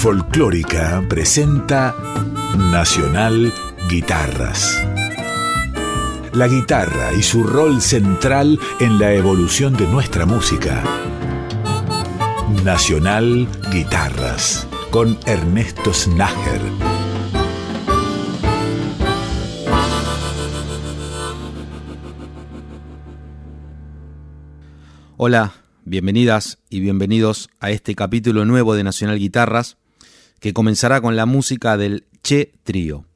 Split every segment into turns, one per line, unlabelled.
Folclórica presenta Nacional Guitarras. La guitarra y su rol central en la evolución de nuestra música. Nacional Guitarras con Ernesto Snager.
Hola, bienvenidas y bienvenidos a este capítulo nuevo de Nacional Guitarras que comenzará con la música del Che Trío.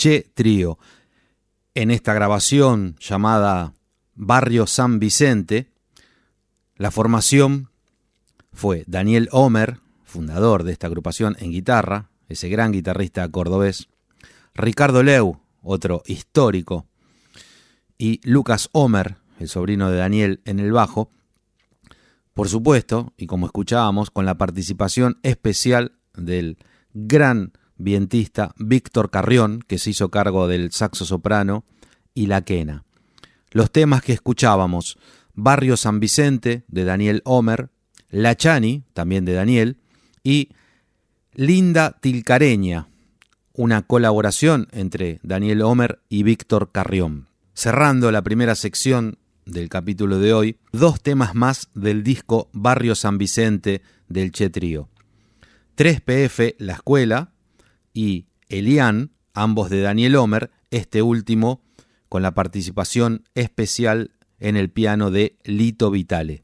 Che Trío. En esta grabación llamada Barrio San Vicente, la formación fue Daniel Homer, fundador de esta agrupación en guitarra, ese gran guitarrista cordobés, Ricardo Leu, otro histórico, y Lucas Homer, el sobrino de Daniel, en el bajo, por supuesto, y como escuchábamos, con la participación especial del gran vientista Víctor Carrión, que se hizo cargo del saxo soprano y la quena. Los temas que escuchábamos, Barrio San Vicente, de Daniel Homer, La Chani, también de Daniel, y Linda Tilcareña, una colaboración entre Daniel Homer y Víctor Carrión. Cerrando la primera sección del capítulo de hoy, dos temas más del disco Barrio San Vicente del Che Trío. 3PF La Escuela y Elian, ambos de Daniel Homer, este último con la participación especial en el piano de Lito Vitale.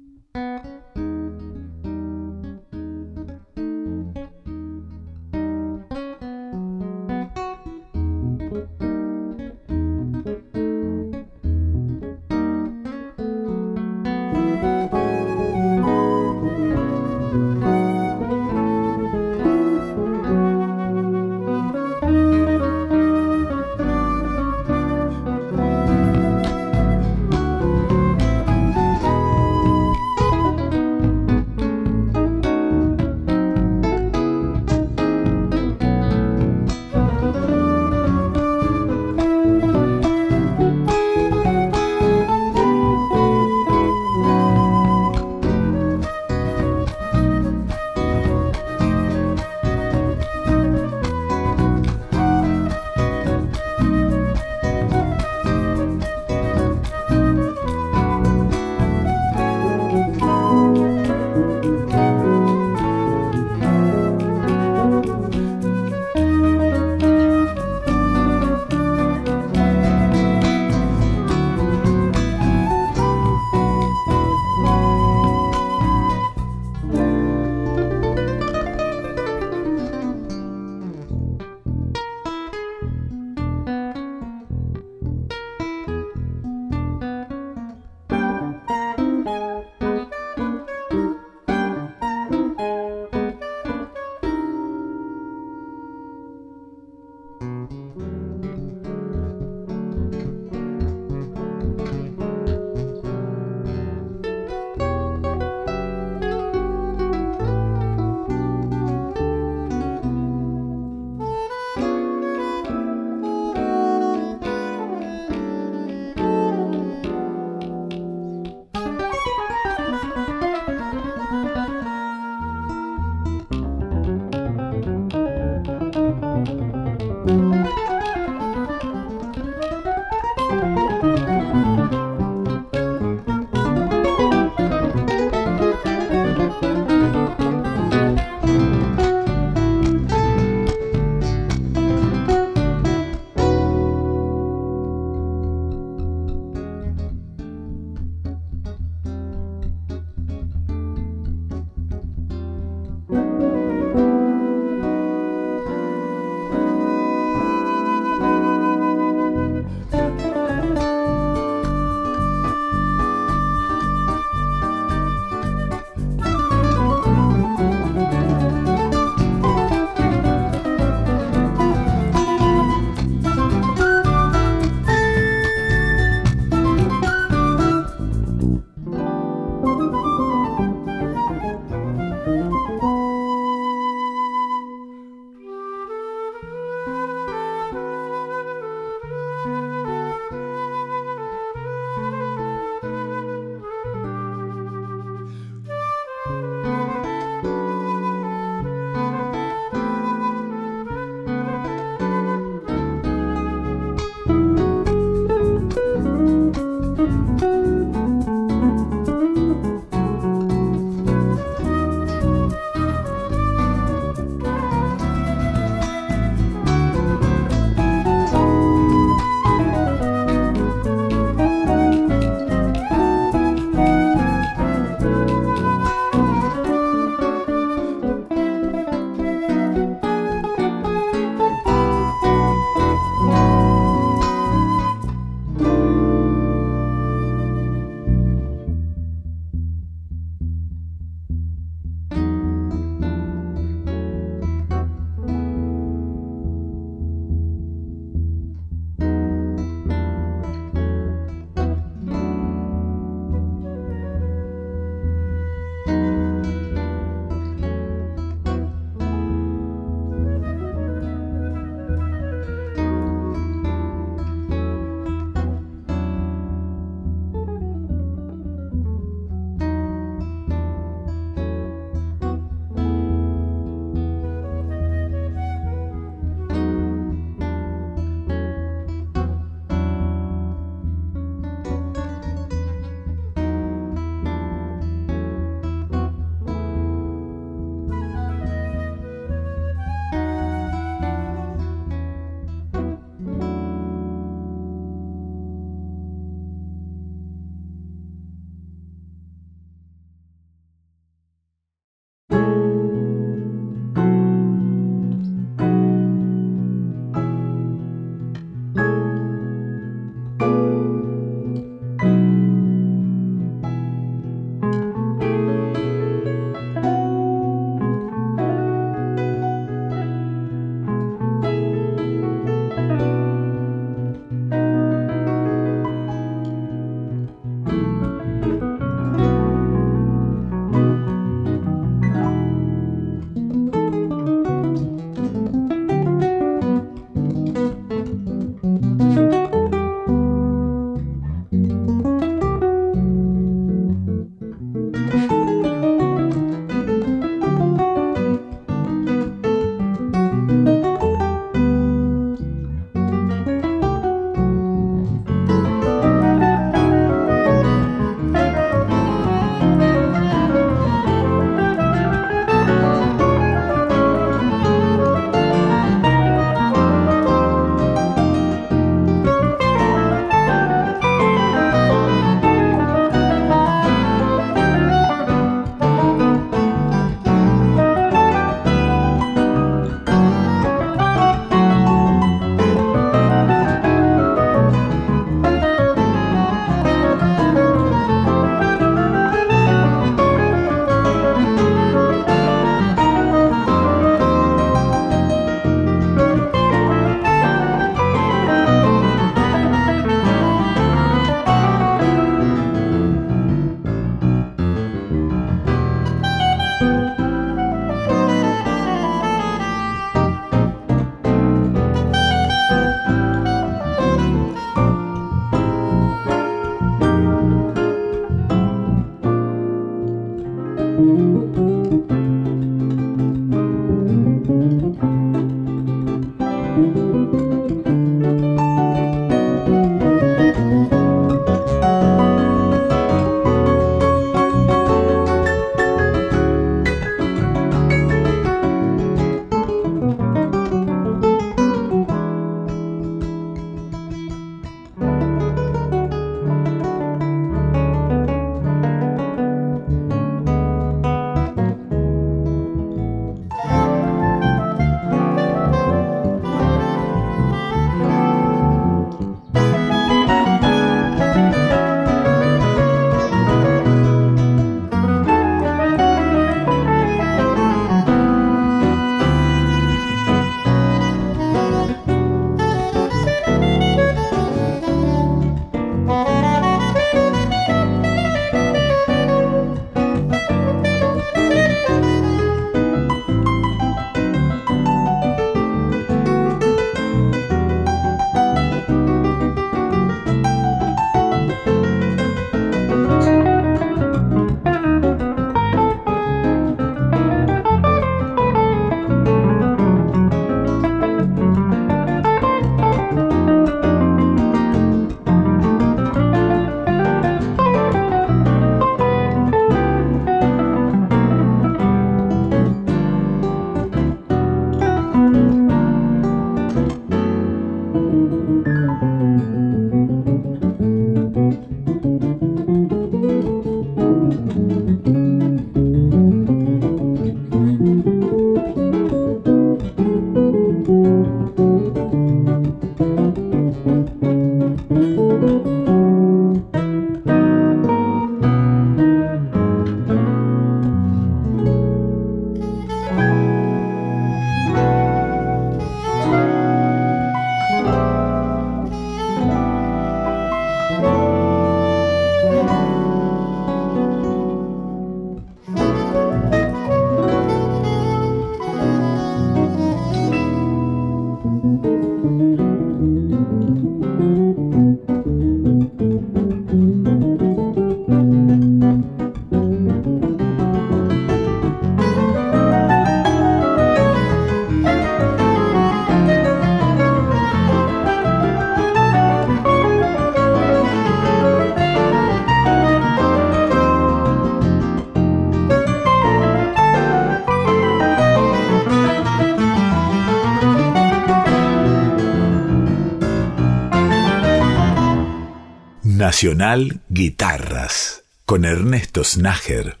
Nacional Guitarras con Ernesto Snager.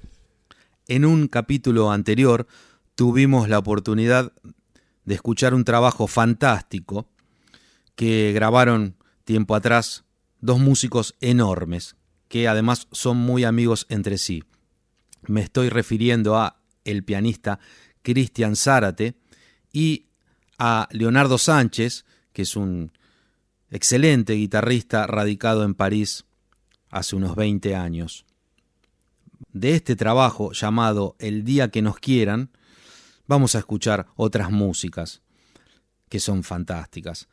En un capítulo anterior tuvimos la oportunidad de escuchar un trabajo fantástico que grabaron tiempo atrás dos músicos enormes que además son muy amigos entre sí. Me estoy refiriendo a el pianista Cristian Zárate y a Leonardo Sánchez, que es un excelente guitarrista radicado en París hace unos 20 años. De este trabajo llamado El día que nos quieran, vamos a escuchar otras músicas que son fantásticas.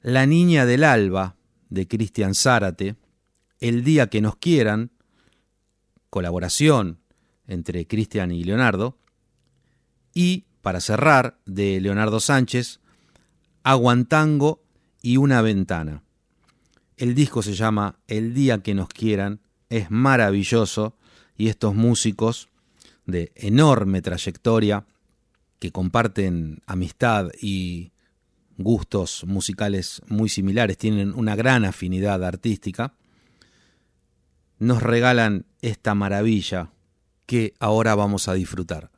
La Niña del Alba, de Cristian Zárate, El día que nos quieran, colaboración entre Cristian y Leonardo, y, para cerrar, de Leonardo Sánchez, Aguantango y una ventana. El disco se llama El día que nos quieran, es maravilloso y estos músicos de enorme trayectoria que comparten amistad y gustos musicales muy similares, tienen una gran afinidad artística, nos regalan esta maravilla que ahora vamos a disfrutar.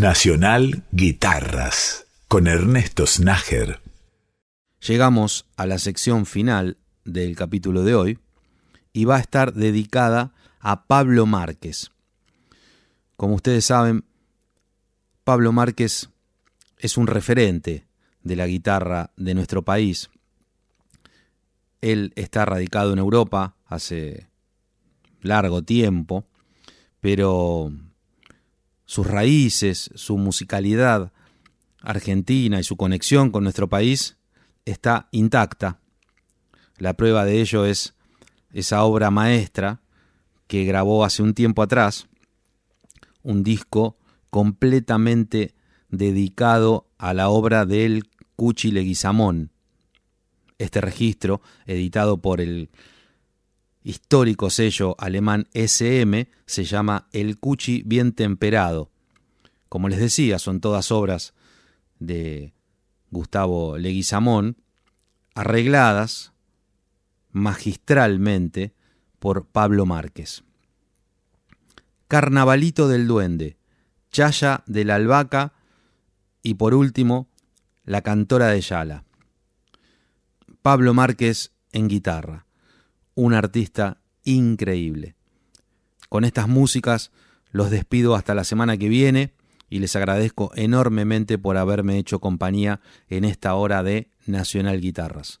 Nacional Guitarras con Ernesto Snager.
Llegamos a la sección final del capítulo de hoy y va a estar dedicada a Pablo Márquez. Como ustedes saben, Pablo Márquez es un referente de la guitarra de nuestro país. Él está radicado en Europa hace largo tiempo, pero sus raíces, su musicalidad argentina y su conexión con nuestro país está intacta. La prueba de ello es esa obra maestra que grabó hace un tiempo atrás, un disco completamente dedicado a la obra del Cuchi Leguizamón. Este registro, editado por el histórico sello alemán SM, se llama El Cuchi bien temperado. Como les decía, son todas obras de Gustavo Leguizamón, arregladas magistralmente por Pablo Márquez. Carnavalito del Duende, Chaya de la Albahaca y por último, La Cantora de Yala. Pablo Márquez en guitarra, un artista increíble. Con estas músicas los despido hasta la semana que viene y les agradezco enormemente por haberme hecho compañía en esta hora de Nacional Guitarras.